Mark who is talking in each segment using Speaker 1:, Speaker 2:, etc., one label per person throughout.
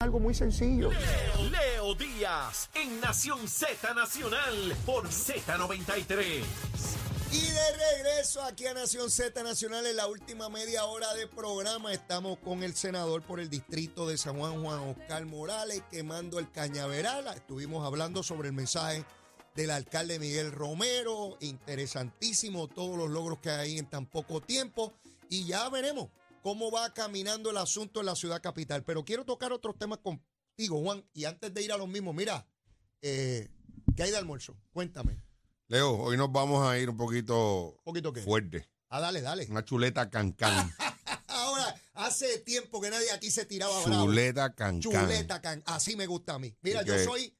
Speaker 1: Algo muy sencillo.
Speaker 2: Leo, Leo Díaz en Nación Z Nacional por Z93.
Speaker 1: Y de regreso aquí a Nación Z Nacional en la última media hora de programa estamos con el senador por el distrito de San Juan, Juan Oscar Morales, quemando el cañaveral. Estuvimos hablando sobre el mensaje del alcalde Miguel Romero. Interesantísimo todos los logros que hay en tan poco tiempo. Y ya veremos cómo va caminando el asunto en la ciudad capital. Pero quiero tocar otros temas contigo, Juan. Y antes de ir a los mismos, mira, eh, ¿qué hay de almuerzo? Cuéntame.
Speaker 3: Leo, hoy nos vamos a ir un poquito
Speaker 1: ¿Un poquito qué?
Speaker 3: fuerte.
Speaker 1: Ah, dale, dale.
Speaker 3: Una chuleta cancán.
Speaker 1: Ahora, hace tiempo que nadie aquí se tiraba bravo.
Speaker 3: chuleta cancán.
Speaker 1: Chuleta can. Así me gusta a mí. Mira,
Speaker 3: ¿Y
Speaker 1: yo
Speaker 3: qué?
Speaker 1: soy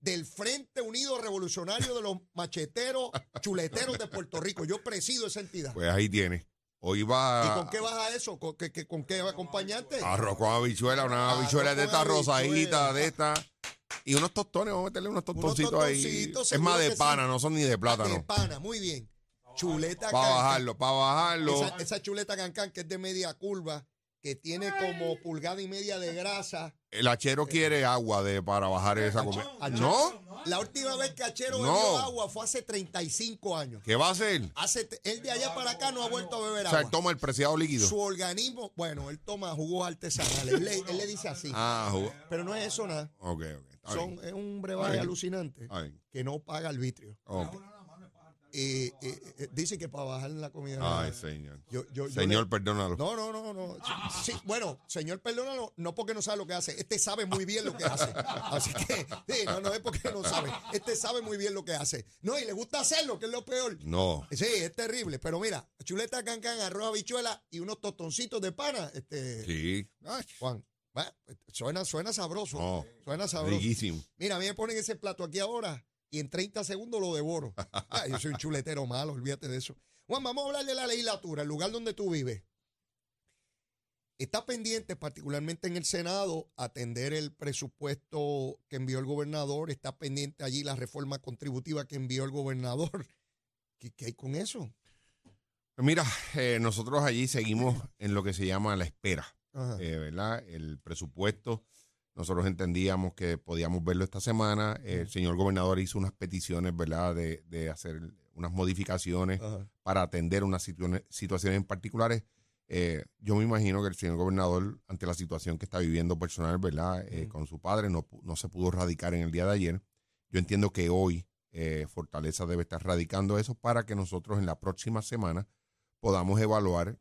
Speaker 1: del Frente Unido Revolucionario de los Macheteros Chuleteros de Puerto Rico. Yo presido esa entidad.
Speaker 3: Pues ahí tiene. Hoy va
Speaker 1: ¿Y con qué vas a eso? ¿Con qué, qué- con qué acompañante?
Speaker 3: arroz con habichuela, una habichuela de esta rosadita, de esta. Y unos tostones, vamos a meterle unos tostoncitos ahí.
Speaker 1: tostoncitos,
Speaker 3: Es más de
Speaker 1: sí.
Speaker 3: pana, no son ni de
Speaker 1: De
Speaker 3: plátano.
Speaker 1: pana, muy bien. Chuleta
Speaker 3: Para bajarlo, para bajarlo.
Speaker 1: Esa, esa chuleta cancán que es de media curva, que tiene como pulgada y media de grasa.
Speaker 3: El hachero quiere agua de para bajar esa comida. ¿No?
Speaker 1: La última vez que Achero
Speaker 3: No.
Speaker 1: bebió agua fue hace 35 años.
Speaker 3: ¿Qué va a hacer?
Speaker 1: Hace, él de allá para acá no ha vuelto a beber
Speaker 3: O sea,
Speaker 1: agua.
Speaker 3: él toma el preciado líquido.
Speaker 1: Su organismo, bueno, él toma jugos artesanales. Él le, él le dice así.
Speaker 3: Ah,
Speaker 1: Pero no es eso nada.
Speaker 3: ok, ok.
Speaker 1: Son, es un brebaje alucinante que no paga arbitrio.
Speaker 3: Ok.
Speaker 1: Y, y- y- dice que para bajar la comida.
Speaker 3: Ay, señor.
Speaker 1: Yo- yo- yo
Speaker 3: Señor,
Speaker 1: le-
Speaker 3: perdónalo.
Speaker 1: No, no, no, no. Sí, bueno, señor, perdónalo, no porque no sabe lo que hace. Este sabe muy bien lo que hace. Así que, sí, no, no es porque no sabe. Este sabe muy bien lo que hace. No, y le gusta hacerlo, que es lo peor.
Speaker 3: No.
Speaker 1: Sí, es terrible. Pero mira, chuleta cancan, arroz, habichuela y unos tostoncitos de pana. Este,
Speaker 3: Sí. Ay,
Speaker 1: Juan, suena, suena sabroso.
Speaker 3: No.
Speaker 1: Suena sabroso.
Speaker 3: riquísimo.
Speaker 1: Mira, a mí me ponen ese plato aquí ahora y en 30 segundos lo devoro. Yo soy un chuletero malo, olvídate de eso. Juan, vamos a hablar de la legislatura, el lugar donde tú vives. Está pendiente, particularmente en el Senado, atender el presupuesto que envió el gobernador. Está pendiente allí la reforma contributiva que envió el gobernador. ¿Qué, qué hay con eso?
Speaker 3: Mira, eh, nosotros allí seguimos en lo que se llama la espera, eh, ¿verdad? El presupuesto, nosotros entendíamos que podíamos verlo esta semana. El señor gobernador hizo unas peticiones, ¿verdad? De, de hacer unas modificaciones
Speaker 1: Ajá.
Speaker 3: para atender unas situa- situaciones en particulares. Eh, yo me imagino que el señor gobernador, ante la situación que está viviendo personal, ¿verdad? Eh. Con su padre, no, no se pudo radicar en el día de ayer. Yo entiendo que hoy eh, Fortaleza debe estar radicando eso para que nosotros en la próxima semana podamos evaluar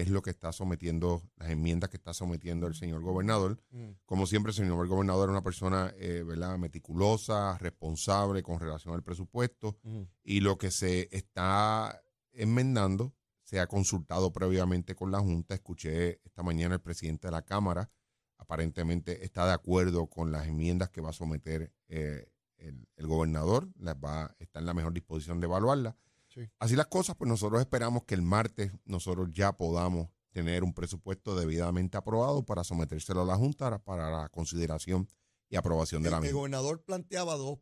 Speaker 3: es lo que está sometiendo, las enmiendas que está sometiendo el señor gobernador.
Speaker 1: Mm.
Speaker 3: Como siempre, el señor gobernador es una persona eh, ¿verdad? meticulosa, responsable con relación al presupuesto
Speaker 1: Ujú.
Speaker 3: y lo que se está enmendando se ha consultado previamente con la Junta. Escuché esta mañana el presidente de la Cámara, aparentemente está de acuerdo con las enmiendas que va a someter eh, el, el gobernador, las va, está en la mejor disposición de evaluarlas.
Speaker 1: Sí.
Speaker 3: Así las cosas, pues nosotros esperamos que el martes nosotros ya podamos tener un presupuesto debidamente aprobado para sometérselo a la Junta para la consideración y aprobación de
Speaker 1: El,
Speaker 3: la
Speaker 1: el
Speaker 3: misma.
Speaker 1: gobernador planteaba dos,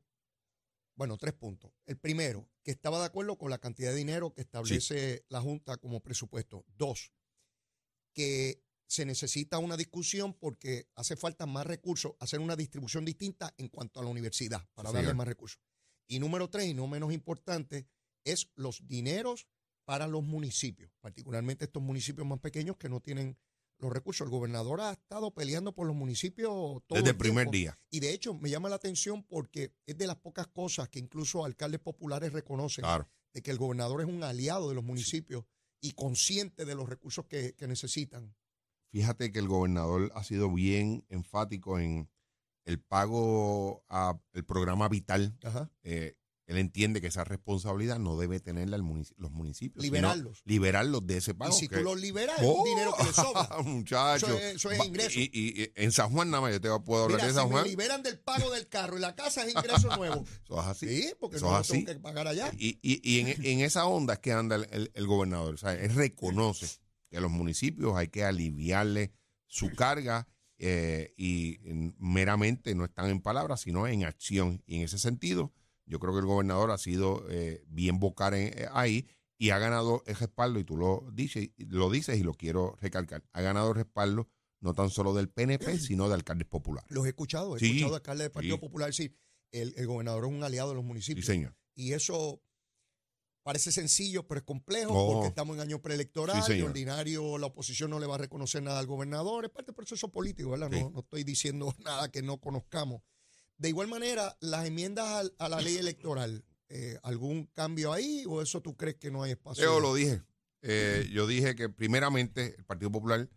Speaker 1: bueno, tres puntos. El primero, que estaba de acuerdo con la cantidad de dinero que establece la Junta como presupuesto. Dos, que se necesita una discusión porque hace falta más recursos, hacer una distribución distinta en cuanto a la universidad, para
Speaker 3: Sí,
Speaker 1: darle
Speaker 3: señor.
Speaker 1: más recursos. Y número tres, y no menos importante, es los dineros para los municipios, particularmente estos municipios más pequeños que no tienen los recursos. El gobernador ha estado peleando por los municipios todo
Speaker 3: Desde el primer
Speaker 1: tiempo.
Speaker 3: día.
Speaker 1: Y de hecho me llama la atención porque es de las pocas cosas que incluso alcaldes populares reconocen
Speaker 3: Claro.
Speaker 1: de que el gobernador es un aliado de los municipios y consciente de los recursos que, que necesitan.
Speaker 3: Fíjate que el gobernador ha sido bien enfático en el pago al programa Vital.
Speaker 1: Ajá.
Speaker 3: Eh, él entiende que esa responsabilidad no debe tenerla el los municipios.
Speaker 1: Liberarlos.
Speaker 3: liberarlos de ese pago.
Speaker 1: y si
Speaker 3: que-
Speaker 1: tú los liberas, es
Speaker 3: ¡Oh!
Speaker 1: un dinero que le sobra.
Speaker 3: Muchacho.
Speaker 1: Eso es- eso es ingreso.
Speaker 3: Y, y- y en San Juan nada más, yo te puedo hablar
Speaker 1: Mira,
Speaker 3: de
Speaker 1: si
Speaker 3: San
Speaker 1: me
Speaker 3: Juan.
Speaker 1: liberan del pago del carro y la casa es ingreso nuevo.
Speaker 3: Eso es así.
Speaker 1: Sí, porque
Speaker 3: Eso
Speaker 1: no
Speaker 3: es
Speaker 1: lo tengo
Speaker 3: así.
Speaker 1: que pagar allá.
Speaker 3: Y, y- y en, en esa onda es que anda el, el- el gobernador. O sea, él reconoce que a los municipios hay que aliviarle su carga eh, y en- meramente no están en palabras, sino en acción. Y en ese sentido, yo creo que el gobernador ha sido eh, bien vocal en- eh, ahí y ha ganado el respaldo, y tú lo dices, lo dices y lo quiero recalcar, ha ganado el respaldo no tan solo del PNP, sino de alcaldes populares.
Speaker 1: Los he escuchado, he
Speaker 3: Sí,
Speaker 1: escuchado alcaldes del Partido
Speaker 3: sí.
Speaker 1: Popular decir, el, el gobernador es un aliado de los
Speaker 3: Sí,
Speaker 1: municipios.
Speaker 3: señor.
Speaker 1: y eso parece sencillo, pero es complejo porque estamos en año preelectoral y ordinario la oposición no le va a reconocer nada al gobernador. Es parte del proceso político, ¿verdad? No estoy diciendo nada que no conozcamos. De igual manera, las enmiendas a, la ley electoral, eh, ¿algún cambio ahí o eso tú crees que no hay espacio?
Speaker 3: Yo lo dije. Eh, yo dije que primeramente el Partido Popular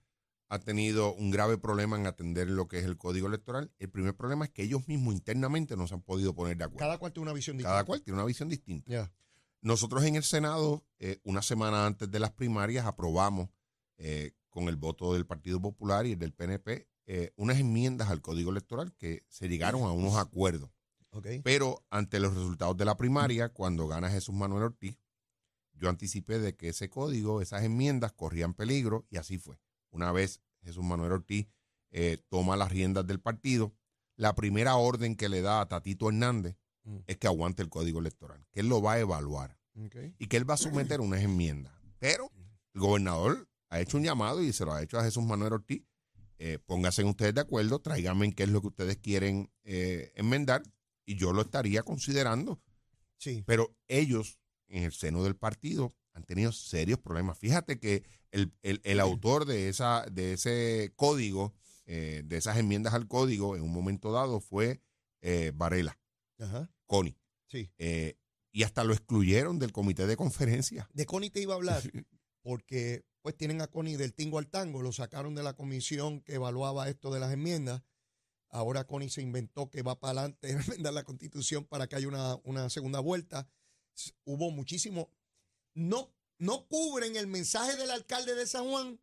Speaker 3: ha tenido un grave problema en atender lo que es el código electoral. El primer problema es que ellos mismos internamente no se han podido poner de acuerdo.
Speaker 1: Cada cual tiene una visión distinta.
Speaker 3: Cada cual tiene una visión distinta. Nosotros en el Senado, eh, una semana antes de las primarias, aprobamos eh, con el voto del Partido Popular y el del PNP eh, unas enmiendas al código electoral que se llegaron a unos acuerdos. Pero ante los resultados de la primaria, cuando gana Jesús Manuel Ortiz, yo anticipé de que ese código, esas enmiendas corrían peligro y así fue. Una vez Jesús Manuel Ortiz eh, toma las riendas del partido, la primera orden que le da a Tatito Hernández
Speaker 1: Mm.
Speaker 3: es que aguante el código electoral, que él lo va a evaluar y que él va a someter unas enmiendas. Pero el gobernador ha hecho un llamado y se lo ha hecho a Jesús Manuel Ortiz. Eh, pónganse ustedes de acuerdo, tráiganme en qué es lo que ustedes quieren eh, enmendar y yo lo estaría considerando.
Speaker 1: Sí.
Speaker 3: Pero ellos, en el seno del partido, han tenido serios problemas. Fíjate que el, el- el autor de, esa, de ese código, eh, de esas enmiendas al código, en un momento dado fue eh, Varela,
Speaker 1: Ajá.
Speaker 3: Connie.
Speaker 1: Sí.
Speaker 3: Eh, y hasta lo excluyeron del comité de conferencia.
Speaker 1: De Connie te iba a hablar porque pues tienen a Connie del tingo al tango, lo sacaron de la comisión que evaluaba esto de las enmiendas. Ahora Connie se inventó que va para adelante a enmendar la constitución para que haya una, una segunda vuelta. Hubo muchísimo. No, no cubren el mensaje del alcalde de San Juan,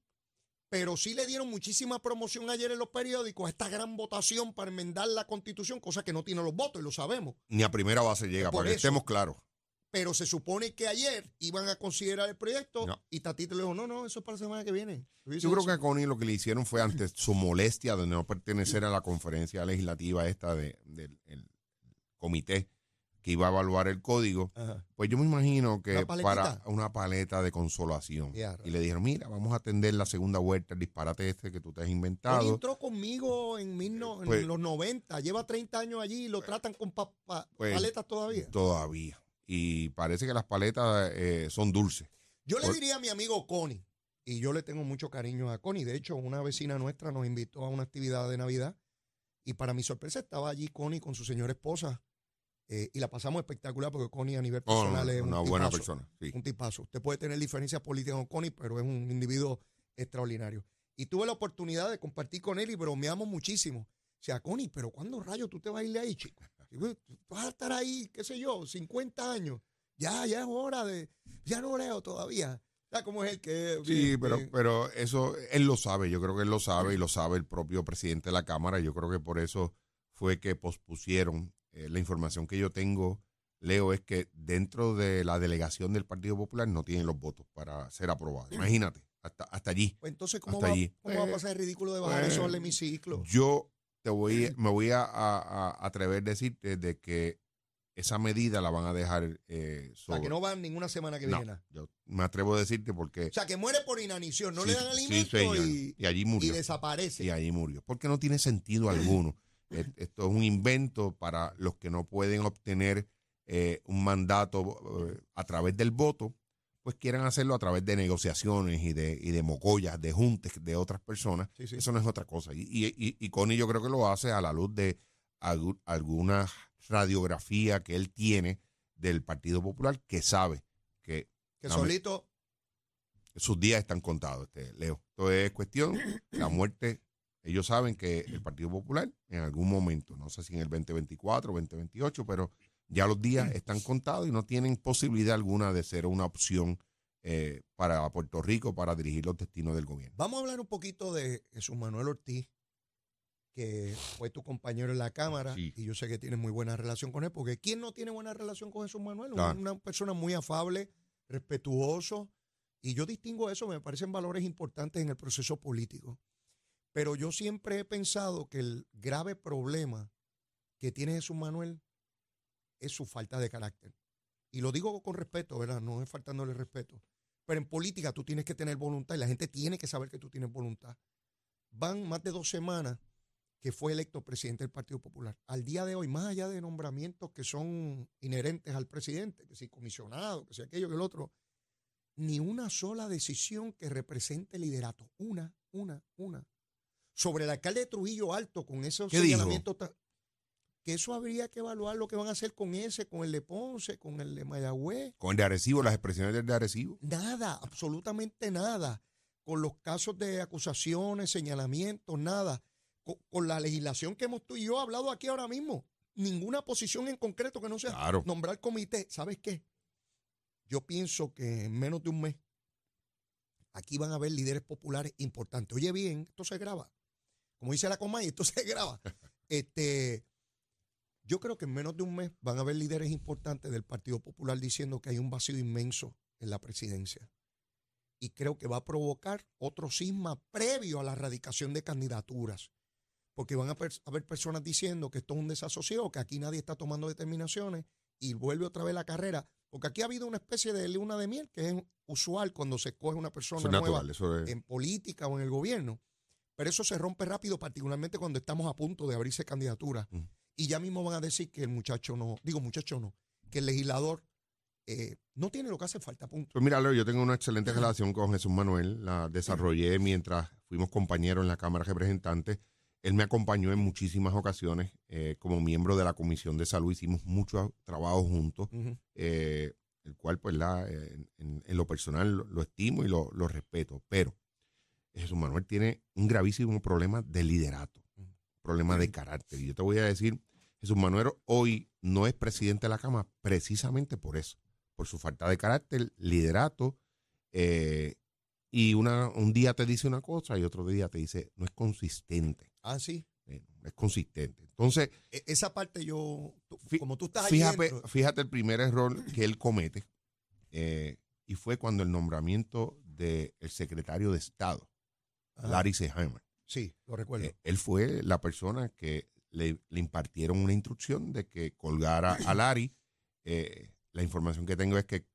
Speaker 1: pero sí le dieron muchísima promoción ayer en los periódicos a esta gran votación para enmendar la constitución, cosa que no tiene los votos y lo sabemos.
Speaker 3: Ni a primera base llega, para que estemos claros.
Speaker 1: Pero se supone que ayer iban a considerar el proyecto
Speaker 3: No.
Speaker 1: y Tatito le dijo, no, no, eso es para la semana que viene.
Speaker 3: Yo creo que a Connie lo que le hicieron fue ante su molestia de no pertenecer a la conferencia legislativa esta de- del el comité que iba a evaluar el código,
Speaker 1: Ajá.
Speaker 3: pues yo me imagino que
Speaker 1: ¿Una
Speaker 3: para una paleta de consolación. Y le dijeron, mira, vamos a atender la segunda vuelta, el disparate este que tú te has inventado.
Speaker 1: entró conmigo en, mil no- en
Speaker 3: Pues-
Speaker 1: los 90, lleva 30 años allí y lo tratan con pa- pa-
Speaker 3: Pues-
Speaker 1: paletas todavía.
Speaker 3: Todavía. Y parece que las paletas eh, son dulces.
Speaker 1: Yo le diría a mi amigo Connie, y yo le tengo mucho cariño a Connie, de hecho una vecina nuestra nos invitó a una actividad de Navidad y para mi sorpresa estaba allí Connie con su señora esposa eh, y la pasamos espectacular porque Connie a nivel
Speaker 3: Oh,
Speaker 1: personal es
Speaker 3: una
Speaker 1: un
Speaker 3: buena
Speaker 1: tipazo.
Speaker 3: persona. Sí.
Speaker 1: un tipazo. Usted puede tener diferencias políticas con Connie, pero es un individuo extraordinario. Y tuve la oportunidad de compartir con él y bromeamos muchísimo. O sea, Connie, pero ¿cuándo rayos tú te vas a irle ahí, chico? Vas a estar ahí, qué sé yo, 50 años. Ya, ya es hora de... Ya no leo todavía. Ya como es el que...
Speaker 3: Sí,
Speaker 1: bien,
Speaker 3: pero,
Speaker 1: bien.
Speaker 3: pero eso él lo sabe, yo creo que él lo sabe y lo sabe el propio presidente de la Cámara. Yo creo que por eso fue que pospusieron eh, la información que yo tengo, Leo, es que dentro de la delegación del Partido Popular no tienen los votos para ser aprobados. Imagínate, hasta, hasta allí.
Speaker 1: Pues entonces, ¿cómo,
Speaker 3: hasta
Speaker 1: va,
Speaker 3: allí.
Speaker 1: cómo va a pasar el ridículo de bajar
Speaker 3: eh,
Speaker 1: eso al hemiciclo?
Speaker 3: Yo te voy, me voy a, a- a atrever a decirte de que esa medida la van a dejar eh,
Speaker 1: O sea,
Speaker 3: sobre-
Speaker 1: que no van ninguna semana que
Speaker 3: No,
Speaker 1: viene.
Speaker 3: yo me atrevo a decirte porque
Speaker 1: O sea, que muere por inanición. No
Speaker 3: Sí,
Speaker 1: le dan
Speaker 3: sí,
Speaker 1: alimento
Speaker 3: señor.
Speaker 1: y,
Speaker 3: y allí
Speaker 1: y
Speaker 3: murió.
Speaker 1: desaparece.
Speaker 3: Y ahí murió. Porque no tiene sentido alguno. Et- Esto es un invento para los que no pueden obtener eh, un mandato eh, a través del voto, pues quieran hacerlo a través de negociaciones y de, y de mocollas, de juntes de otras personas.
Speaker 1: Sí, sí.
Speaker 3: Eso no es otra cosa. Y, y, y- Connie yo creo que lo hace a la luz de algu- alguna radiografía que él tiene del Partido Popular que sabe que
Speaker 1: Que solito
Speaker 3: sus días están contados, este, Leo. Esto es cuestión, la muerte, ellos saben que el Partido Popular en algún momento, no sé si en el 2024, 2028, pero ya los días están contados y no tienen posibilidad alguna de ser una opción eh, para Puerto Rico para dirigir los destinos del gobierno.
Speaker 1: Vamos a hablar un poquito de Jesús Manuel Ortiz, que fue tu compañero en la Cámara,
Speaker 3: Sí.
Speaker 1: y yo sé que tienes muy buena relación con él, porque ¿quién no tiene buena relación con Jesús Manuel?
Speaker 3: Claro.
Speaker 1: Una persona muy afable, respetuoso, y yo distingo eso, me parecen valores importantes en el proceso político. Pero yo siempre he pensado que el grave problema que tiene Jesús Manuel es su falta de carácter. Y lo digo con respeto, ¿verdad? No es faltándole respeto. Pero en política tú tienes que tener voluntad y la gente tiene que saber que tú tienes voluntad. van más de dos semanas que fue electo presidente del Partido Popular. Al día de hoy, más allá de nombramientos que son inherentes al presidente, que si comisionado, que si aquello, que el otro, ni una sola decisión que represente liderato. Una, una, una. Sobre el alcalde de Trujillo Alto, con esos
Speaker 3: ¿Qué dijo?
Speaker 1: Que eso habría que evaluar lo que van a hacer con ese, con el de Ponce, con el de Mayagüez.
Speaker 3: Con el de Arecibo, las expresiones del de Arecibo.
Speaker 1: Nada, absolutamente nada. Con los casos de acusaciones, señalamientos, nada. Con, con la legislación que hemos tú y yo hablado aquí ahora mismo. Ninguna posición en concreto que no sea
Speaker 3: Claro.
Speaker 1: nombrar comité. ¿Sabes qué? Yo pienso que en menos de un mes aquí van a haber líderes populares importantes. Oye bien, esto se graba. Como dice la Comay, esto se graba. Este, yo creo que en menos de un mes van a haber líderes importantes del Partido Popular diciendo que hay un vacío inmenso en la presidencia. Y creo que va a provocar otro cisma previo a la erradicación de candidaturas. Porque van a haber personas diciendo que esto es un desasosiego, que aquí nadie está tomando determinaciones y vuelve otra vez la carrera. Porque aquí ha habido una especie de luna de miel que es usual cuando se escoge una persona
Speaker 3: es
Speaker 1: nueva
Speaker 3: natural, eso es.
Speaker 1: en política o en el gobierno. Pero eso se rompe rápido, particularmente cuando estamos a punto de abrirse candidaturas.
Speaker 3: Mm.
Speaker 1: Y ya mismo van a decir que el muchacho no, digo muchacho no, que el legislador eh, no tiene lo que hace falta, punto.
Speaker 3: Pues mira, Leo, yo tengo una excelente relación con Jesús Manuel. La desarrollé mientras fuimos compañeros en la Cámara de Representantes. Él me acompañó en muchísimas ocasiones eh, como miembro de la Comisión de Salud. Hicimos mucho trabajo juntos, eh, el cual, pues, la, en, en- en lo personal lo, lo estimo y lo, lo respeto. Pero Jesús Manuel tiene un gravísimo problema de liderato, problema de carácter. Y yo te voy a decir, Jesús Manuel hoy no es presidente de la Cámara precisamente por eso, por su falta de carácter, liderato, eh, y una, un día te dice una cosa y otro día te dice, no es consistente,
Speaker 1: Ah, sí.
Speaker 3: eh, es consistente. Entonces,
Speaker 1: E- esa parte yo, tú- como tú estás ahí
Speaker 3: fíjate,
Speaker 1: dentro,
Speaker 3: fíjate el primer error que él comete, eh, y fue cuando el nombramiento del secretario de Estado,
Speaker 1: Ajá.
Speaker 3: Larry Seheimer,
Speaker 1: Sí, lo recuerdo.
Speaker 3: eh, él fue la persona que le, le impartieron una instrucción de que colgara a Larry. Eh, la información que tengo es que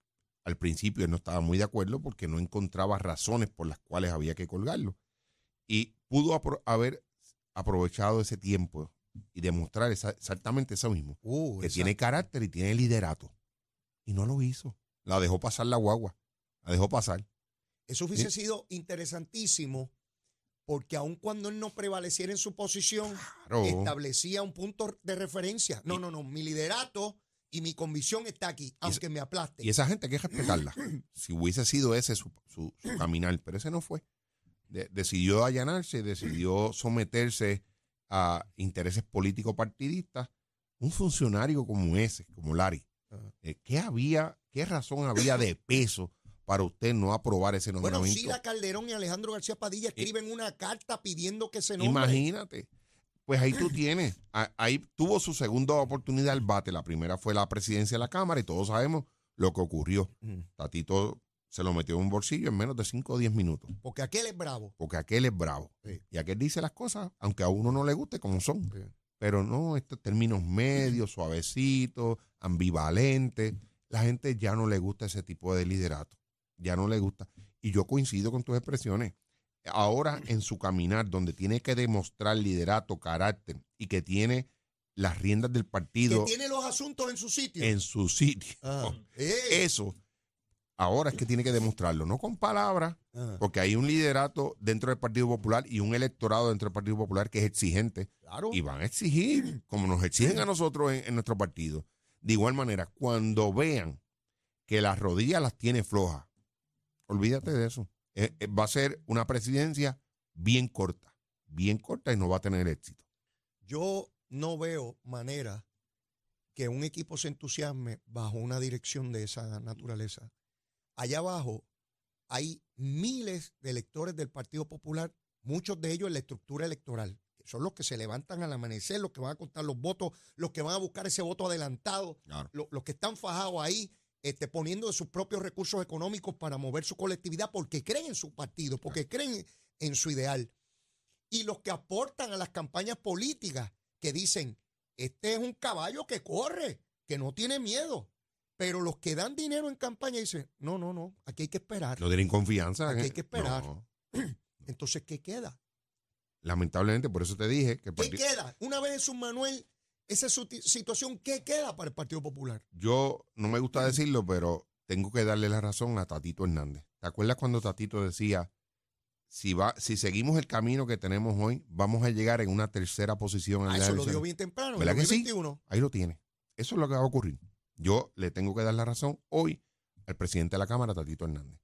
Speaker 3: al principio él no estaba muy de acuerdo porque no encontraba razones por las cuales había que colgarlo. Y pudo apro- haber aprovechado ese tiempo y demostrar esa- exactamente eso mismo,
Speaker 1: Uh,
Speaker 3: que tiene carácter y tiene liderato. Y no lo hizo. La dejó pasar la guagua. La dejó pasar.
Speaker 1: Eso hubiese sido interesantísimo porque aun cuando él no prevaleciera en su posición,
Speaker 3: Claro.
Speaker 1: establecía un punto de referencia. No, no, no, mi liderato y mi convicción está aquí, aunque me aplaste.
Speaker 3: Y esa gente hay que respetarla. Si hubiese sido ese su, su- su caminar, pero ese no fue. De- decidió allanarse, decidió someterse a intereses políticos partidistas. Un funcionario como ese, como Larry,
Speaker 1: Ajá.
Speaker 3: eh, ¿qué había, qué razón había de peso para usted no aprobar ese
Speaker 1: Bueno,
Speaker 3: nombramiento?
Speaker 1: Sila Calderón y Alejandro García Padilla escriben una carta pidiendo que se nombre.
Speaker 3: Imagínate. Pues ahí tú tienes. Ahí tuvo su segunda oportunidad el bate. La primera fue la presidencia de la Cámara y todos sabemos lo que ocurrió.
Speaker 1: Ujú.
Speaker 3: Tatito se lo metió en un bolsillo en menos de 5 o 10 minutos.
Speaker 1: Porque aquel es bravo.
Speaker 3: Porque aquel es bravo.
Speaker 1: Sí.
Speaker 3: Y aquel dice las cosas, aunque a uno no le guste como son.
Speaker 1: Sí.
Speaker 3: Pero no, estos términos medios, suavecitos, ambivalentes. La gente ya no le gusta ese tipo de liderato. Ya no le gusta. Y yo coincido con tus expresiones. Ahora, en su caminar, donde tiene que demostrar liderato, carácter y que tiene las riendas del
Speaker 1: Que
Speaker 3: partido
Speaker 1: tiene los asuntos en su sitio.
Speaker 3: en su sitio.
Speaker 1: Ah. Eh.
Speaker 3: Eso, ahora es que tiene que demostrarlo, no con palabras,
Speaker 1: Ah.
Speaker 3: porque hay un liderato dentro del Partido Popular y un electorado dentro del Partido Popular que es exigente
Speaker 1: Claro.
Speaker 3: y van a exigir, como nos exigen a nosotros en, en nuestro partido. De igual manera, cuando vean que las rodillas las tiene flojas, olvídate de eso. Eh, eh, va a ser una presidencia bien corta, bien corta y no va a tener éxito.
Speaker 1: Yo no veo manera que un equipo se entusiasme bajo una dirección de esa naturaleza. Allá abajo hay miles de electores del Partido Popular, muchos de ellos en la estructura electoral, que son los que se levantan al amanecer, los que van a contar los votos, los que van a buscar ese voto adelantado, lo- los que están fajados ahí, este, poniendo de sus propios recursos económicos para mover su colectividad porque creen en su partido, porque creen en su ideal. Y los que aportan a las campañas políticas, que dicen, este es un caballo que corre, que no tiene miedo. Pero los que dan dinero en campaña dicen, no, no, no, aquí hay que esperar.
Speaker 3: No tienen confianza.
Speaker 1: Aquí
Speaker 3: ¿eh?
Speaker 1: hay que esperar.
Speaker 3: No.
Speaker 1: Entonces, ¿qué queda?
Speaker 3: lamentablemente, por eso te dije que
Speaker 1: ¿Qué queda? Una vez es un Manuel, esa es su ti- situación, ¿qué queda para el Partido Popular?
Speaker 3: yo no me gusta decirlo, pero tengo que darle la razón a Tatito Hernández. ¿Te acuerdas cuando Tatito decía, si, va, si seguimos el camino que tenemos hoy, vamos a llegar en una tercera posición en
Speaker 1: Ah,
Speaker 3: la
Speaker 1: eso lo
Speaker 3: elección"?
Speaker 1: dio bien temprano,
Speaker 3: ¿Verdad que sí?
Speaker 1: 2021.
Speaker 3: Ahí lo tiene. Eso es lo que va a ocurrir. Yo le tengo que dar la razón hoy al presidente de la Cámara, Tatito Hernández.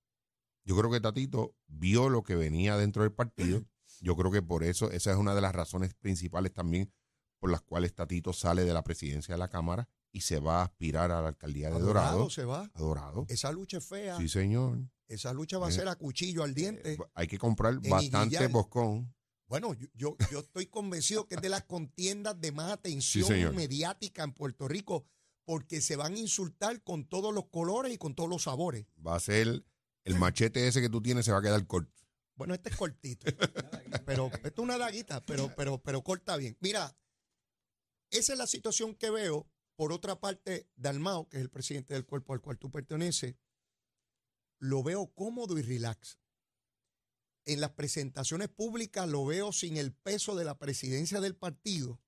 Speaker 3: Yo creo que Tatito vio lo que venía dentro del partido. Yo creo que por eso, esa es una de las razones principales también por las cuales Tatito sale de la presidencia de la Cámara y se va a aspirar a la alcaldía de
Speaker 1: A
Speaker 3: Dorado.
Speaker 1: se va.
Speaker 3: A Dorado.
Speaker 1: Esa lucha es fea.
Speaker 3: Sí, señor.
Speaker 1: Esa lucha va a
Speaker 3: Eh,
Speaker 1: ser a cuchillo al diente.
Speaker 3: Eh, hay que comprar bastante boscón.
Speaker 1: Bueno, yo, yo, yo estoy convencido que es de las contiendas de más atención mediática en Puerto Rico, porque se van a insultar con todos los colores y con todos los sabores.
Speaker 3: Va a ser el machete ese que tú tienes, se va a quedar corto.
Speaker 1: Bueno, este es cortito. pero esto es una daguita, pero, pero, pero corta bien. Mira, esa es la situación que veo. Por otra parte, Dalmao, que es el presidente del cuerpo al cual tú perteneces, lo veo cómodo y relax. En las presentaciones públicas lo veo sin el peso de la presidencia del partido.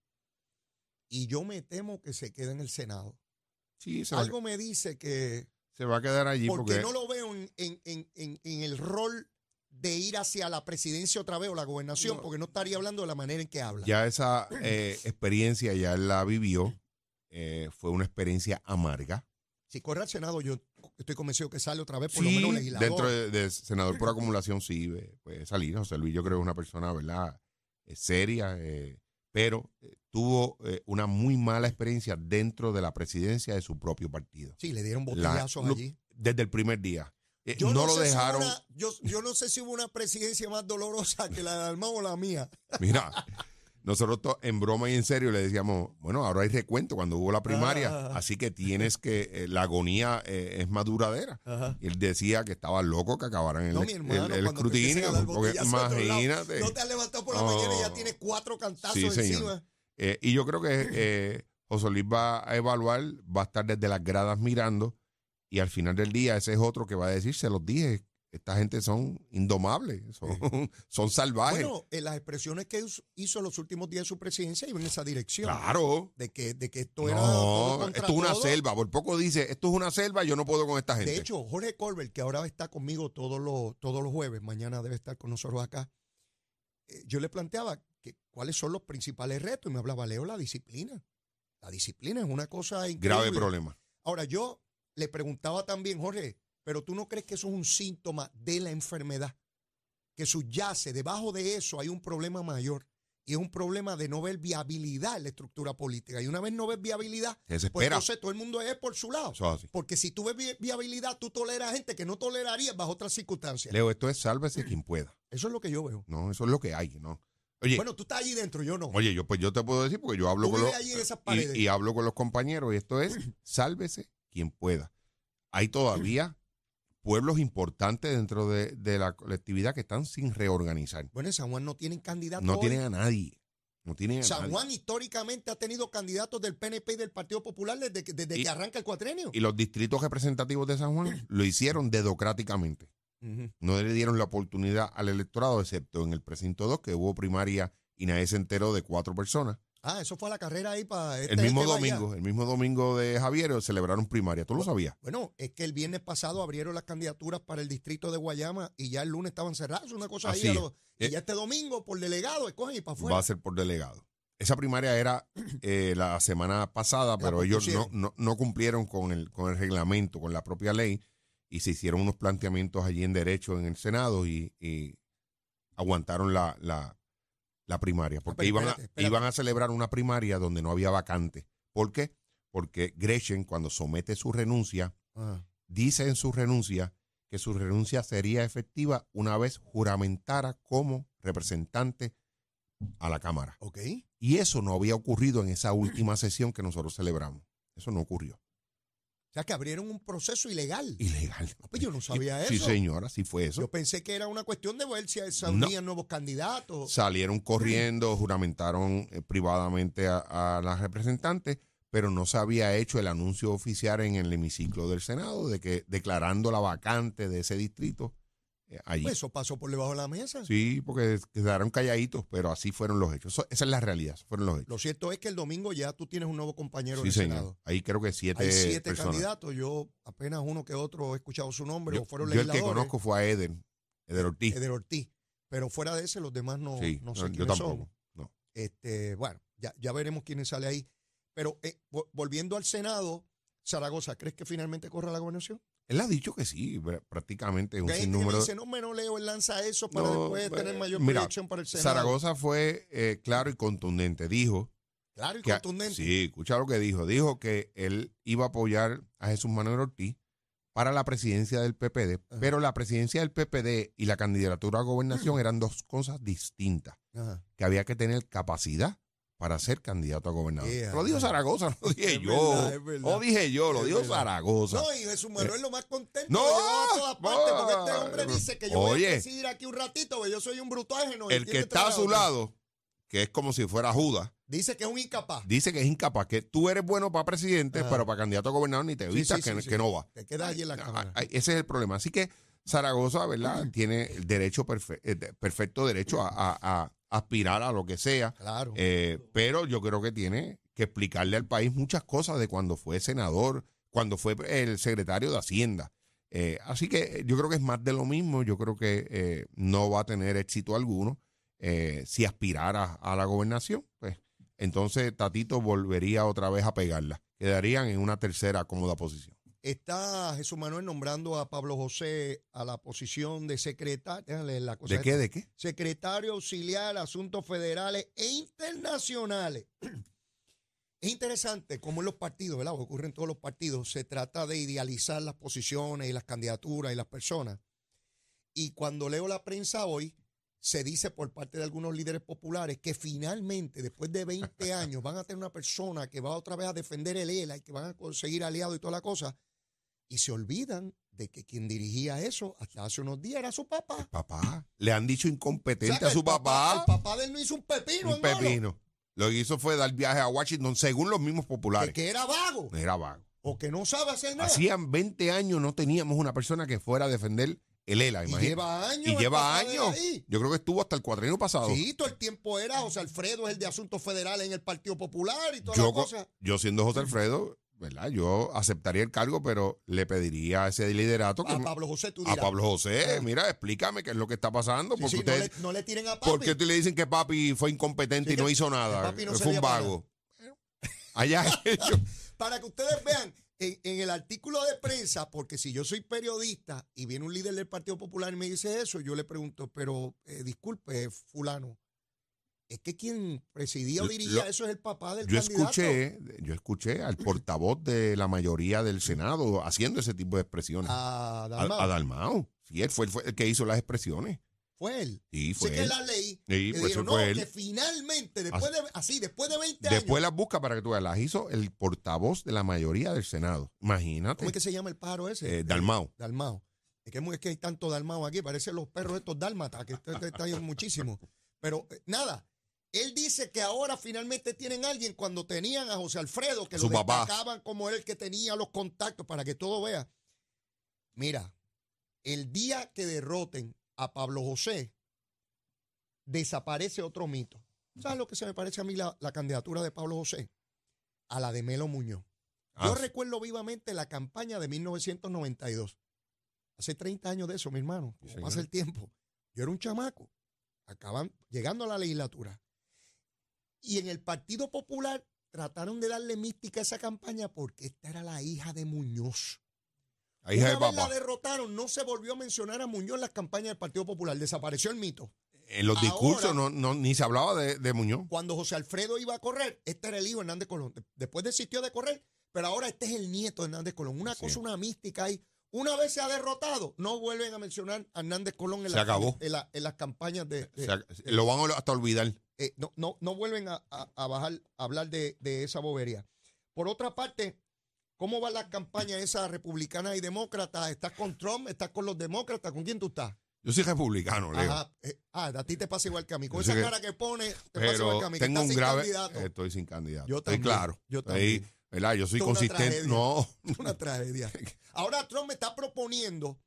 Speaker 1: Y yo me temo que se quede en el Senado.
Speaker 3: Sí, se
Speaker 1: Algo me dice que
Speaker 3: se va a quedar allí
Speaker 1: porque,
Speaker 3: porque,
Speaker 1: no lo veo en, en- en- en- en el rol de ir hacia la presidencia otra vez o la gobernación,
Speaker 3: No.
Speaker 1: porque no estaría hablando de la manera en que habla.
Speaker 3: ya esa eh, experiencia ya él la vivió. Eh, fue una experiencia amarga.
Speaker 1: Si corre al Senado, yo estoy convencido que sale otra vez, por lo menos legislador.
Speaker 3: dentro de, de senador por acumulación sí puede salir. José Luis yo creo que es una persona, ¿verdad? Eh, seria, eh, pero eh, tuvo eh, una muy mala experiencia dentro de la presidencia de su propio partido.
Speaker 1: Sí, le dieron
Speaker 3: La-
Speaker 1: botellazos allí.
Speaker 3: Desde el primer día. Eh, no, lo
Speaker 1: sé si hubo
Speaker 3: dejaron.
Speaker 1: una- yo, yo no sé si hubo una presidencia más dolorosa que la de Almao o la mía.
Speaker 3: Mira, nosotros en broma y en serio le decíamos, bueno, ahora hay recuento cuando hubo la primaria,
Speaker 1: Ah.
Speaker 3: así que tienes que, eh, la agonía eh, es más duradera. Y él decía que estaba loco que acabaran el,
Speaker 1: No,
Speaker 3: el-
Speaker 1: hermano,
Speaker 3: el
Speaker 1: empiecen
Speaker 3: escrutinio, porque imagínate.
Speaker 1: No te has levantado por la mañana y ya tienes cuatro cantazos
Speaker 3: Sí,
Speaker 1: encima.
Speaker 3: Eh, y yo creo que José Luis va a evaluar, va a estar desde las gradas mirando y al final del día ese es otro que va a decir, se los dije, esta gente son indomables, son, son salvajes.
Speaker 1: Bueno, en las expresiones que hizo- los últimos días de su presidencia iban en esa dirección.
Speaker 3: claro.
Speaker 1: De que, de que esto era todo
Speaker 3: esto es una
Speaker 1: todo.
Speaker 3: selva. Por poco dice, esto es una selva, yo no puedo con esta gente.
Speaker 1: De hecho, Jorge Colbert, que ahora está conmigo todos los, todos los jueves, mañana debe estar con nosotros acá, eh, yo le planteaba que cuáles son los principales retos y me hablaba, Leo, la disciplina. La disciplina es una cosa increíble.
Speaker 3: grave problema.
Speaker 1: Ahora, yo le preguntaba también, Jorge, pero tú no crees que eso es un síntoma de la enfermedad, que subyace, debajo de eso hay un problema mayor y es un problema de no ver viabilidad en la estructura política. Y una vez no ves viabilidad, pues entonces todo el mundo es por su lado. Porque si tú ves vi- viabilidad, tú toleras gente que no tolerarías bajo otras circunstancias.
Speaker 3: Leo, esto es sálvese quien pueda.
Speaker 1: Eso es lo que yo veo.
Speaker 3: No, eso es lo que hay, ¿no? Oye,
Speaker 1: Bueno, tú estás allí dentro, yo no.
Speaker 3: oye, yo pues yo te puedo decir porque yo hablo
Speaker 1: Tú
Speaker 3: con los
Speaker 1: allí en esas
Speaker 3: y-
Speaker 1: paredes.
Speaker 3: y, hablo con los compañeros y esto es sálvese quien pueda. Hay todavía pueblos importantes dentro de, de la colectividad que están sin reorganizar.
Speaker 1: bueno, en San Juan no tienen candidatos.
Speaker 3: No
Speaker 1: hoy.
Speaker 3: tienen a nadie. No tienen a
Speaker 1: San
Speaker 3: nadie.
Speaker 1: Juan históricamente ha tenido candidatos del PNP y del Partido Popular desde, que- desde
Speaker 3: Y-
Speaker 1: que arranca el cuatrenio.
Speaker 3: Y los distritos representativos de San Juan lo hicieron dedocráticamente.
Speaker 1: Ujú.
Speaker 3: No le dieron la oportunidad al electorado, excepto en el precinto 2, que hubo primaria y nadie se enteró de cuatro personas.
Speaker 1: Ah, eso fue a la carrera ahí para este
Speaker 3: el mismo
Speaker 1: vaya.
Speaker 3: domingo, el mismo domingo de Javier celebraron primaria. ¿Tú lo sabías?
Speaker 1: Bueno, es que el viernes pasado abrieron las candidaturas para el distrito de Guayama y ya el lunes estaban cerradas. Una cosa
Speaker 3: Así
Speaker 1: ahí.
Speaker 3: es.
Speaker 1: y
Speaker 3: Eh,
Speaker 1: ya este domingo, por delegado, escogen y para afuera.
Speaker 3: Va a ser por delegado. Esa primaria era eh, la semana pasada, pero ellos no, no cumplieron con el, con el reglamento, con la propia ley, y se hicieron unos planteamientos allí en derecho en el Senado y, y aguantaron la, la, la primaria. Porque iban, a,
Speaker 1: espérate,
Speaker 3: iban a celebrar una primaria donde no había vacante. ¿Por qué? Porque Gretchen, cuando somete su renuncia,
Speaker 1: Ah.
Speaker 3: dice en su renuncia que su renuncia sería efectiva una vez juramentara como representante a la Cámara.
Speaker 1: Ok.
Speaker 3: Y eso no había ocurrido en esa última sesión que nosotros celebramos. Eso no ocurrió.
Speaker 1: O sea, que abrieron un proceso ilegal.
Speaker 3: Ilegal.
Speaker 1: Pues yo no sabía
Speaker 3: Sí,
Speaker 1: eso.
Speaker 3: señora, sí fue eso.
Speaker 1: Yo pensé que era una cuestión de ver si se
Speaker 3: No.
Speaker 1: unían nuevos candidatos.
Speaker 3: Salieron corriendo, juramentaron eh, privadamente a, a las representantes, pero no se había hecho el anuncio oficial en el hemiciclo del Senado de que declarando la vacante de ese distrito allí.
Speaker 1: Pues eso pasó por debajo de la mesa.
Speaker 3: Sí, porque quedaron calladitos, pero así fueron los hechos. Eso- esa es la realidad, fueron los hechos.
Speaker 1: Lo cierto es que el domingo ya tú tienes un nuevo compañero
Speaker 3: Sí,
Speaker 1: en el
Speaker 3: señor.
Speaker 1: Senado.
Speaker 3: Ahí creo que siete,
Speaker 1: Hay siete
Speaker 3: personas.
Speaker 1: candidatos. Yo apenas uno que otro he escuchado su nombre
Speaker 3: Yo,
Speaker 1: o fueron
Speaker 3: yo el que
Speaker 1: legisladores.
Speaker 3: conozco fue a Eden, Eder Ortiz.
Speaker 1: Eder Ortiz. Pero fuera de ese, los demás no,
Speaker 3: sí,
Speaker 1: no sé
Speaker 3: no, yo
Speaker 1: quiénes
Speaker 3: tampoco.
Speaker 1: son.
Speaker 3: no.
Speaker 1: Este, bueno, ya, ya veremos quiénes sale ahí. Pero eh, vo- volviendo al Senado, Zaragoza, ¿crees que finalmente corra la gobernación?
Speaker 3: Él ha dicho que sí, pr- prácticamente un sinnúmero.
Speaker 1: dice, no, me no leo, él lanza eso para
Speaker 3: No,
Speaker 1: después tener mayor
Speaker 3: mira,
Speaker 1: proyección para el Senado.
Speaker 3: Zaragoza fue eh, claro y contundente. Dijo
Speaker 1: Claro y
Speaker 3: que,
Speaker 1: contundente.
Speaker 3: sí, escucha lo que dijo. Dijo que él iba a apoyar a Jesús Manuel Ortiz para la presidencia del PPD,
Speaker 1: Ajá.
Speaker 3: pero la presidencia del PPD y la candidatura a gobernación eran dos cosas distintas,
Speaker 1: Ajá.
Speaker 3: que había que tener capacidad para ser candidato a gobernador.
Speaker 1: Yeah,
Speaker 3: lo dijo. Zaragoza, no lo dije
Speaker 1: Es
Speaker 3: yo.
Speaker 1: verdad, es verdad.
Speaker 3: No dije yo, lo
Speaker 1: Es
Speaker 3: dijo
Speaker 1: verdad.
Speaker 3: Zaragoza.
Speaker 1: No, y Jesús Manuel lo más contento
Speaker 3: No,
Speaker 1: a todas partes, porque este
Speaker 3: no.
Speaker 1: hombre dice que yo voy
Speaker 3: Oye.
Speaker 1: a aquí un ratito, porque yo soy un brutágeno.
Speaker 3: el que está a su lado, que es como si fuera Judas,
Speaker 1: Dice que es un incapaz.
Speaker 3: dice que es incapaz, que tú eres bueno para presidente,
Speaker 1: Ajá.
Speaker 3: pero para candidato a gobernador ni te
Speaker 1: Sí,
Speaker 3: vistas,
Speaker 1: sí,
Speaker 3: que,
Speaker 1: sí,
Speaker 3: no-
Speaker 1: sí.
Speaker 3: que no va.
Speaker 1: Te queda allí en la cámara.
Speaker 3: Ese es el problema. Así que Zaragoza, ¿verdad? Tiene el derecho, perfe- eh, perfecto derecho a, a- a aspirar a lo que sea,
Speaker 1: Claro.
Speaker 3: eh, pero yo creo que tiene que explicarle al país muchas cosas de cuando fue senador, cuando fue el secretario de Hacienda. Eh, así que yo creo que es más de lo mismo. Yo creo que eh, no va a tener éxito alguno eh, si aspirara a la gobernación. Pues entonces Tatito volvería otra vez a pegarla. Quedarían en una tercera cómoda posición.
Speaker 1: Está Jesús Manuel nombrando a Pablo José a la posición de secretario. Déjale la cosa
Speaker 3: ¿De qué?
Speaker 1: esta.
Speaker 3: ¿De qué?
Speaker 1: Secretario auxiliar de Asuntos Federales e Internacionales. Es interesante cómo en los partidos, ¿verdad? Ocurre en todos los partidos, se trata de idealizar las posiciones y las candidaturas y las personas. Y cuando leo la prensa hoy, se dice por parte de algunos líderes populares que finalmente, después de 20 años, van a tener una persona que va otra vez a defender el ELA y que van a conseguir aliados y toda la cosa. Y se olvidan de que quien dirigía eso hasta hace unos días era su papá.
Speaker 3: Papá. Le han dicho
Speaker 1: O sea,
Speaker 3: incompetente a
Speaker 1: el
Speaker 3: su papá.
Speaker 1: El papá de él no hizo un pepino,
Speaker 3: un pepino. Lo que hizo fue dar viaje a Washington según los mismos
Speaker 1: De
Speaker 3: populares.
Speaker 1: que era vago
Speaker 3: Era vago.
Speaker 1: o que no sabe hacer nada.
Speaker 3: Hacían 20 años no teníamos una persona que fuera a defender el ELA,
Speaker 1: y
Speaker 3: imagínate.
Speaker 1: lleva años.
Speaker 3: Y lleva
Speaker 1: papá
Speaker 3: años. Yo creo que estuvo hasta el cuatrienio pasado.
Speaker 1: Sí, todo el tiempo era José Alfredo, es el de Asuntos Federales en el Partido Popular y toda
Speaker 3: yo,
Speaker 1: la
Speaker 3: co-
Speaker 1: cosa.
Speaker 3: yo siendo José Alfredo, ¿verdad? Yo aceptaría el cargo, pero le pediría a ese liderato que
Speaker 1: A Pablo José, tú
Speaker 3: a
Speaker 1: dirás.
Speaker 3: Pablo José,
Speaker 1: Ah.
Speaker 3: mira, explícame qué es lo que está pasando.
Speaker 1: Sí,
Speaker 3: Porque
Speaker 1: sí, no,
Speaker 3: ustedes,
Speaker 1: le, no le tiren a papi.
Speaker 3: ¿Por qué le dicen que papi fue incompetente
Speaker 1: Sí,
Speaker 3: y no hizo nada?
Speaker 1: papi no
Speaker 3: fue un vago. Allá.
Speaker 1: Para que ustedes vean, en, en el artículo de prensa, porque si yo soy periodista y viene un líder del Partido Popular y me dice eso, yo le pregunto, pero eh, disculpe, fulano, es que quien presidía o dirigía
Speaker 3: lo-
Speaker 1: eso es el papá del
Speaker 3: Yo
Speaker 1: candidato.
Speaker 3: escuché, yo escuché al portavoz de la mayoría del Senado haciendo ese tipo de expresiones.
Speaker 1: A
Speaker 3: A,
Speaker 1: Dalmau.
Speaker 3: a Dalmau. Sí, él fue, el- fue el que hizo las expresiones.
Speaker 1: Fue él.
Speaker 3: Sí, fue
Speaker 1: que
Speaker 3: él.
Speaker 1: la ley.
Speaker 3: Sí, pues
Speaker 1: dijeron,
Speaker 3: eso fue
Speaker 1: no,
Speaker 3: él.
Speaker 1: que finalmente, después de, así, después de 20
Speaker 3: Después
Speaker 1: años.
Speaker 3: las busca para que tú veas. Las hizo el portavoz de la mayoría del Senado. Imagínate.
Speaker 1: ¿Cómo es que se llama el pájaro ese?
Speaker 3: Eh, Dalmau.
Speaker 1: Dalmao. Es que, es que hay tanto Dalmao aquí, parecen los perros estos dálmatas, que está, está ahí muchísimo. Pero eh, nada, él dice que ahora finalmente tienen a alguien cuando tenían a José Alfredo, que
Speaker 3: Su
Speaker 1: lo
Speaker 3: papá.
Speaker 1: destacaban como el que tenía los contactos para que todo vea. Mira, el día que derroten a Pablo José, desaparece otro mito. ¿Sabes lo que se me parece a mí la, la candidatura de Pablo José? A la de Melo Muñoz. Yo
Speaker 3: Ah,
Speaker 1: recuerdo vivamente la campaña de 1992. Hace 30 años de eso, mi hermano.
Speaker 3: Sí,
Speaker 1: pasa el tiempo. Yo era un chamaco. Acaban llegando a la legislatura. Y en el Partido Popular trataron de darle mística a esa campaña porque esta era la hija de Muñoz.
Speaker 3: la hija
Speaker 1: Una
Speaker 3: del
Speaker 1: vez la derrotaron, no se volvió a mencionar a Muñoz en las campañas del Partido Popular. Desapareció el mito.
Speaker 3: En los
Speaker 1: Ahora-
Speaker 3: discursos no, no- ni se hablaba de, de Muñoz.
Speaker 1: Cuando José Alfredo iba a correr, este era el hijo de Hernández Colón. De- Después desistió de correr, pero ahora este es el nieto de Hernández Colón. Una
Speaker 3: Sí.
Speaker 1: cosa, una mística ahí. Una vez se ha derrotado, no vuelven a mencionar a Hernández Colón en,
Speaker 3: Se
Speaker 1: la-
Speaker 3: acabó.
Speaker 1: en la- en las campañas de... de-
Speaker 3: O sea, lo van a hasta olvidar.
Speaker 1: Eh, no, no, no vuelven a, a- a bajar, a hablar de, de esa bobería. Por otra parte, ¿cómo va la campaña esa republicana y demócrata? ¿Estás con Trump? ¿Estás con los demócratas? ¿Con quién tú estás?
Speaker 3: Yo soy republicano, Leo.
Speaker 1: Ajá. eh, ah, a ti te pasa igual que a mí. Con
Speaker 3: Yo
Speaker 1: esa
Speaker 3: que-
Speaker 1: cara que pone, te pasa igual
Speaker 3: pero
Speaker 1: que a mí. que
Speaker 3: tengo un
Speaker 1: sin
Speaker 3: grave.
Speaker 1: candidato.
Speaker 3: Estoy sin candidato.
Speaker 1: Yo
Speaker 3: estoy
Speaker 1: también,
Speaker 3: claro.
Speaker 1: yo
Speaker 3: Estoy-
Speaker 1: también.
Speaker 3: ¿verdad? Yo soy
Speaker 1: Esto es una
Speaker 3: consistente. No,
Speaker 1: una tragedia. Ahora Trump me está proponiendo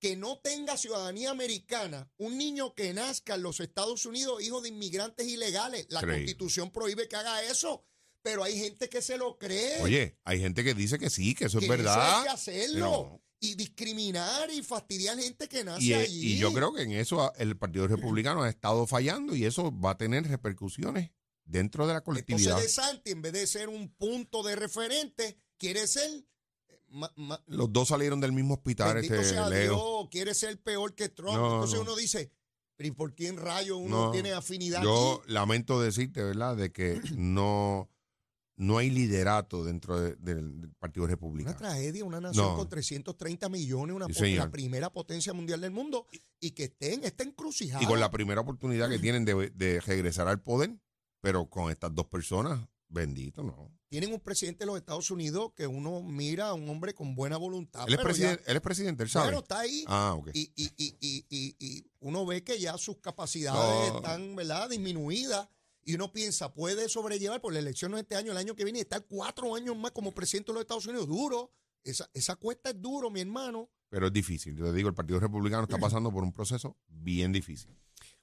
Speaker 1: que no tenga ciudadanía americana, un niño que nazca en los Estados Unidos, hijo de inmigrantes ilegales. La
Speaker 3: Creí.
Speaker 1: constitución prohíbe que haga eso, pero hay gente que se lo cree.
Speaker 3: Oye, hay gente que dice que sí, que eso
Speaker 1: que
Speaker 3: es verdad.
Speaker 1: Eso hay que hacerlo. Y discriminar y fastidiar gente que nace
Speaker 3: Y, eh,
Speaker 1: allí.
Speaker 3: y yo creo que en eso el Partido Republicano ha estado fallando y eso va a tener repercusiones dentro de la colectividad.
Speaker 1: Entonces, De Santi, en vez de ser un punto de referente, quiere ser. Ma- ma-
Speaker 3: Los dos salieron del mismo hospital,
Speaker 1: bendito
Speaker 3: este
Speaker 1: sea
Speaker 3: Leo.
Speaker 1: Dios, quiere ser peor que Trump.
Speaker 3: No,
Speaker 1: Entonces
Speaker 3: no.
Speaker 1: uno dice, ¿pero ¿y por quién rayo uno
Speaker 3: No,
Speaker 1: tiene afinidad?
Speaker 3: Yo
Speaker 1: aquí?
Speaker 3: lamento decirte, ¿verdad?, de que no, no hay liderato dentro de- del, del Partido
Speaker 1: Una
Speaker 3: Republicano.
Speaker 1: tragedia, una nación con 330 millones, una
Speaker 3: Sí,
Speaker 1: la primera potencia mundial del mundo, y que esté en esta encrucijada.
Speaker 3: Y con la primera oportunidad que tienen de, de regresar al poder, pero con estas dos personas, bendito, ¿no?
Speaker 1: Tienen un presidente de los Estados Unidos que uno mira a un hombre con buena voluntad.
Speaker 3: Él es, presidente, él es presidente, él sabe.
Speaker 1: Bueno, está ahí.
Speaker 3: ah, ok.
Speaker 1: y, y, y, y, y, y uno ve que ya sus capacidades
Speaker 3: No.
Speaker 1: están ¿verdad? disminuidas y uno piensa, puede sobrellevar, por la elección es este año, el año que viene, y estar cuatro años más como presidente de los Estados Unidos, duro. Esa, esa cuesta es duro, mi hermano.
Speaker 3: Pero es difícil. Yo te digo, el Partido Republicano está pasando por un proceso bien difícil.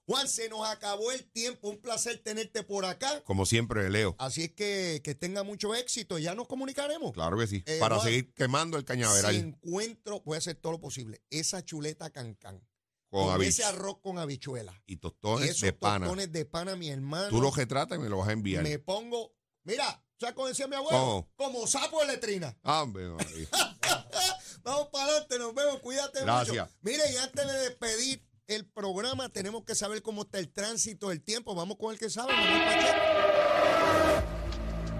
Speaker 1: Juan, se nos acabó el tiempo, un placer tenerte por acá.
Speaker 3: Como siempre, Leo.
Speaker 1: Así es que que tenga mucho éxito, ya nos comunicaremos.
Speaker 3: Claro que sí.
Speaker 1: Eh,
Speaker 3: Para
Speaker 1: Juan,
Speaker 3: seguir quemando el
Speaker 1: Si
Speaker 3: cañaveral
Speaker 1: encuentro, voy a hacer todo lo posible, esa chuleta cancán,
Speaker 3: con,
Speaker 1: con ese arroz con habichuela
Speaker 3: y
Speaker 1: y
Speaker 3: tostones
Speaker 1: esos
Speaker 3: de pana.
Speaker 1: tostones de pana, mi hermano.
Speaker 3: Tú lo retratas y me lo vas a enviar.
Speaker 1: me pongo, mira, ¿sabes cómo decía mi abuelo?
Speaker 3: ¿Cómo?
Speaker 1: Como sapo de letrina.
Speaker 3: Hombre, María.
Speaker 1: Vamos para adelante, nos vemos, cuídate
Speaker 3: Gracias.
Speaker 1: mucho. Mire, y antes de despedir el programa, tenemos que saber cómo está el tránsito del tiempo. Vamos con el que sabe, Manuel Pacheco.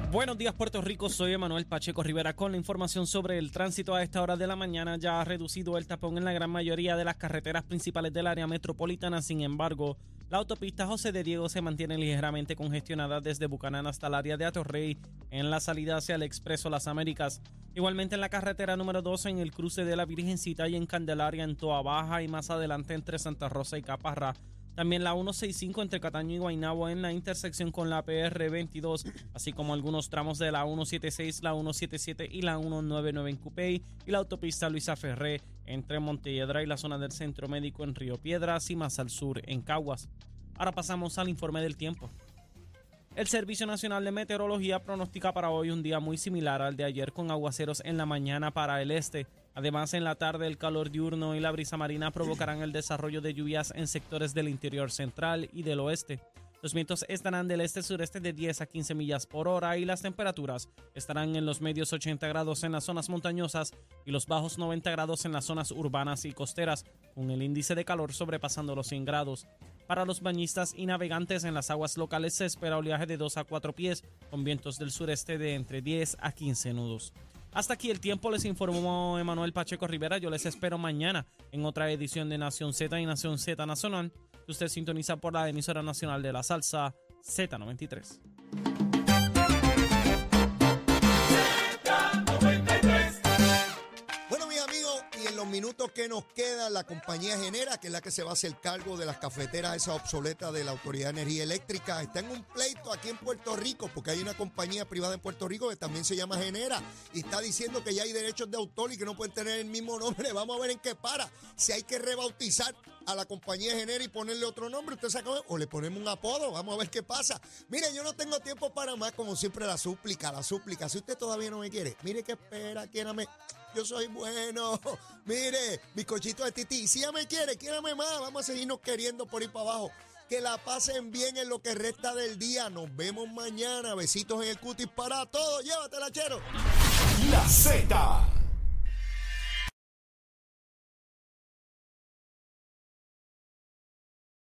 Speaker 4: Buenos días Puerto Rico, soy Emanuel Pacheco Rivera con la información sobre el tránsito a esta hora de la mañana. Ya ha reducido el tapón en la gran mayoría de las carreteras principales del área metropolitana, sin embargo, la autopista José de Diego se mantiene ligeramente congestionada desde Bucanán hasta el área de Atorrey en la salida hacia el Expreso Las Américas. Igualmente en la carretera número 12 en el cruce de la Virgencita y en Candelaria en Toa Baja y más adelante entre Santa Rosa y Caparra. También la 165 entre Cataño y Guaynabo en la intersección con la PR22, así como algunos tramos de la 176, la 177 y la 199 en Cupey y la autopista Luisa Ferré entre Montelledra y la zona del Centro Médico en Río Piedras y más al sur en Caguas. Ahora pasamos al informe del tiempo. El Servicio Nacional de Meteorología pronostica para hoy un día muy similar al de ayer con aguaceros en la mañana para el este. Además, en la tarde el calor diurno y la brisa marina provocarán el desarrollo de lluvias en sectores del interior central y del oeste. Los vientos estarán del este-sureste de 10 a 15 millas por hora y las temperaturas estarán en los medios 80 grados en las zonas montañosas y los bajos 90 grados en las zonas urbanas y costeras, con el índice de calor sobrepasando los 100 grados. Para los bañistas y navegantes en las aguas locales se espera oleaje de 2 a 4 pies, con vientos del sureste de entre 10 a 15 nudos. Hasta aquí el tiempo, les informó Emanuel Pacheco Rivera. Yo les espero mañana en otra edición de Nación Z y Nación Z Nacional, usted sintoniza por la emisora nacional de la salsa Z93.
Speaker 1: Que nos quedan, la compañía Genera, que es la que se va a hacer cargo de las cafeteras esas obsoletas de la Autoridad de Energía Eléctrica, está en un pleito aquí en Puerto Rico, porque hay una compañía privada en Puerto Rico que también se llama Genera, y está diciendo que ya hay derechos de autor y que no pueden tener el mismo nombre. Vamos a ver en qué para. Si hay que rebautizar a la compañía Genera y ponerle otro nombre, usted sabe, o le ponemos un apodo, vamos a ver qué pasa. Mire, yo no tengo tiempo para más, como siempre, la súplica, la súplica. Si usted todavía no me quiere, mire qué espera, quiérame. Yo soy bueno. Mire, mi cochito de titi. Si ya me quiere, quiérame más. Vamos a seguirnos queriendo por ir para abajo. Que la pasen bien en lo que resta del día. Nos vemos mañana. Besitos en el cutis para todos. Llévatela, chero.
Speaker 2: La Z